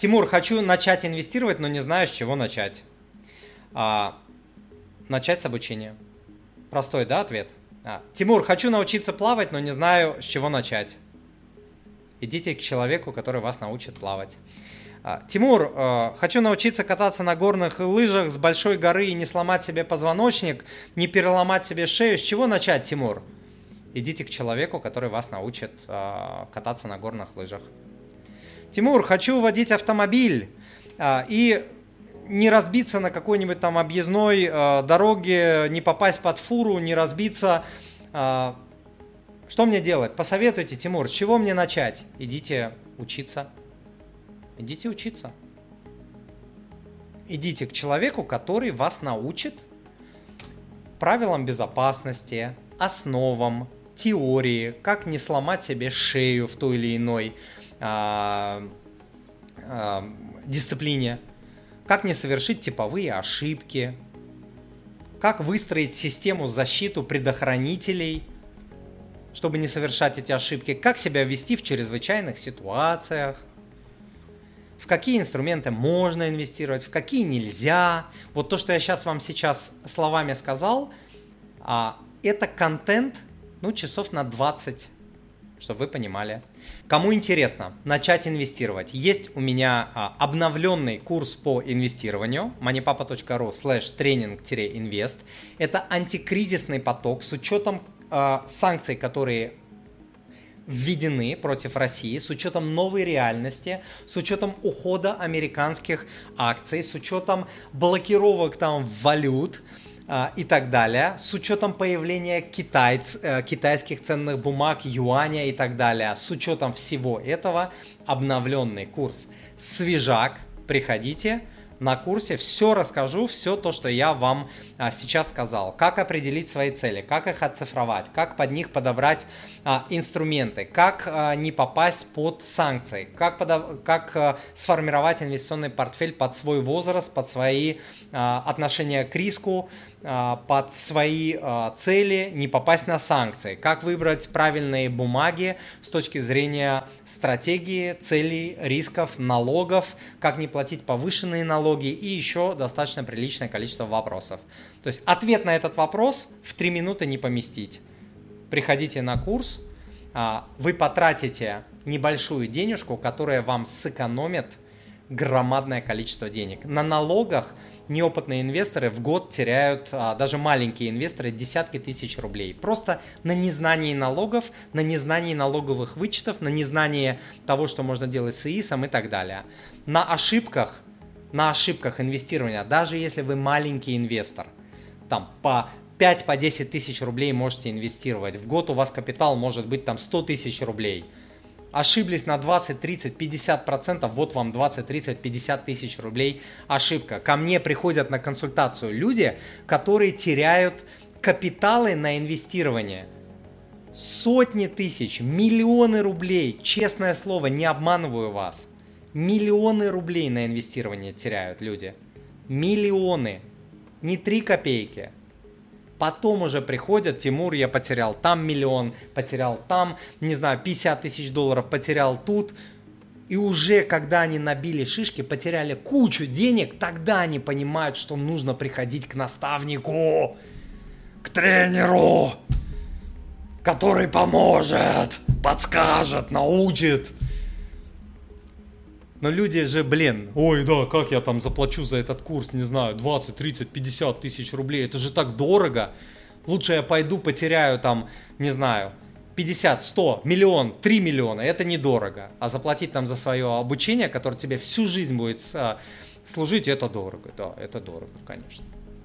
Тимур, хочу начать инвестировать, но не знаю, с чего начать. А, начать с обучения. Простой, да, ответ? А, Тимур, хочу научиться плавать, но не знаю, с чего начать. Идите к человеку, который вас научит плавать. А, Тимур, э, хочу научиться кататься на горных лыжах с большой горы и не сломать себе позвоночник, не переломать себе шею. С чего начать, Тимур? Идите к человеку, который вас научит э, кататься на горных лыжах. Тимур, хочу водить автомобиль э, и не разбиться на какой-нибудь там объездной дороге, не попасть под фуру, не разбиться. что мне делать? Посоветуйте, Тимур, с чего мне начать? Идите учиться. Идите учиться. Идите к человеку, который вас научит правилам безопасности, основам, теории, как не сломать себе шею в той или иной а, а, дисциплине, как не совершить типовые ошибки, как выстроить систему защиту предохранителей, чтобы не совершать эти ошибки, как себя вести в чрезвычайных ситуациях, в какие инструменты можно инвестировать, в какие нельзя. Вот то, что я сейчас вам сейчас словами сказал, а, это контент, ну, часов на 20, чтобы вы понимали. Кому интересно начать инвестировать, есть у меня а, обновленный курс по инвестированию moneypapa.ru slash тренинг-инвест. Это антикризисный поток с учетом а, санкций, которые введены против России с учетом новой реальности, с учетом ухода американских акций, с учетом блокировок там валют и так далее, с учетом появления китайц, э, китайских ценных бумаг, юаня и так далее, с учетом всего этого обновленный курс. Свежак, приходите, на курсе все расскажу, все то, что я вам а, сейчас сказал. Как определить свои цели, как их оцифровать, как под них подобрать а, инструменты, как а, не попасть под санкции, как, подав... как сформировать инвестиционный портфель под свой возраст, под свои отношения к риску, под свои цели, не попасть на санкции, как выбрать правильные бумаги с точки зрения стратегии, целей, рисков, налогов, как не платить повышенные налоги и еще достаточно приличное количество вопросов. То есть ответ на этот вопрос в 3 минуты не поместить. Приходите на курс, а, вы потратите небольшую денежку, которая вам сэкономит громадное количество денег. На налогах неопытные инвесторы в год теряют, а, даже маленькие инвесторы, десятки тысяч рублей. Просто на незнании налогов, на незнании налоговых вычетов, на незнании того, что можно делать с ИИСом и так далее. На ошибках, на ошибках инвестирования, даже если вы маленький инвестор, там по 5 по 10 тысяч рублей можете инвестировать. В год у вас капитал может быть там 100 тысяч рублей – ошиблись на 20, 30, 50 процентов, вот вам 20, 30, 50 тысяч рублей ошибка. Ко мне приходят на консультацию люди, которые теряют капиталы на инвестирование. Сотни тысяч, миллионы рублей, честное слово, не обманываю вас. Миллионы рублей на инвестирование теряют люди. Миллионы. Не три копейки, Потом уже приходят, Тимур, я потерял там миллион, потерял там, не знаю, 50 тысяч долларов, потерял тут. И уже когда они набили шишки, потеряли кучу денег, тогда они понимают, что нужно приходить к наставнику, к тренеру, который поможет, подскажет, научит. Но люди же, блин, ой, да, как я там заплачу за этот курс, не знаю, 20, 30, 50 тысяч рублей, это же так дорого. Лучше я пойду потеряю там, не знаю, 50, 100, миллион, 3 миллиона, это недорого. А заплатить там за свое обучение, которое тебе всю жизнь будет а, служить, это дорого, да, это дорого, конечно.